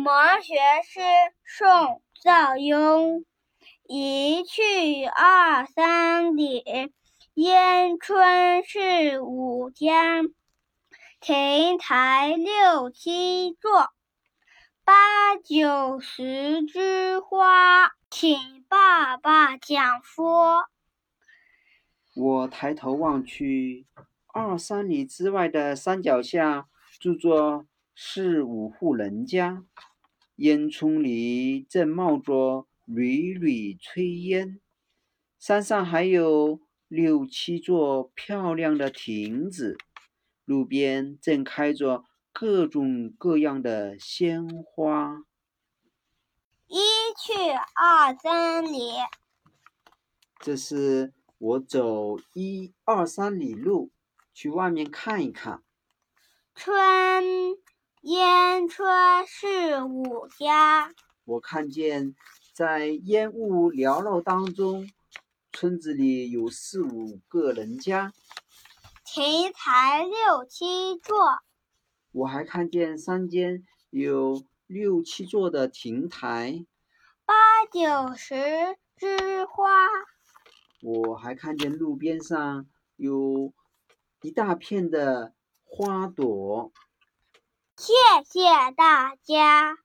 们学诗，宋·赵雍。一去二三里，烟春是吾家。亭台六七座，八九十枝花。请爸爸讲说。我抬头望去，二三里之外的山脚下住着四五户人家，烟囱里正冒着缕缕炊烟。山上还有六七座漂亮的亭子，路边正开着各种各样的鲜花。一去二三里，这是。我走一二三里路，去外面看一看。春烟春是吾家。我看见在烟雾缭绕当中，村子里有四五个人家。亭台六七座。我还看见山间有六七座的亭台。八九十枝花。我还看见路边上有一大片的花朵。谢谢大家。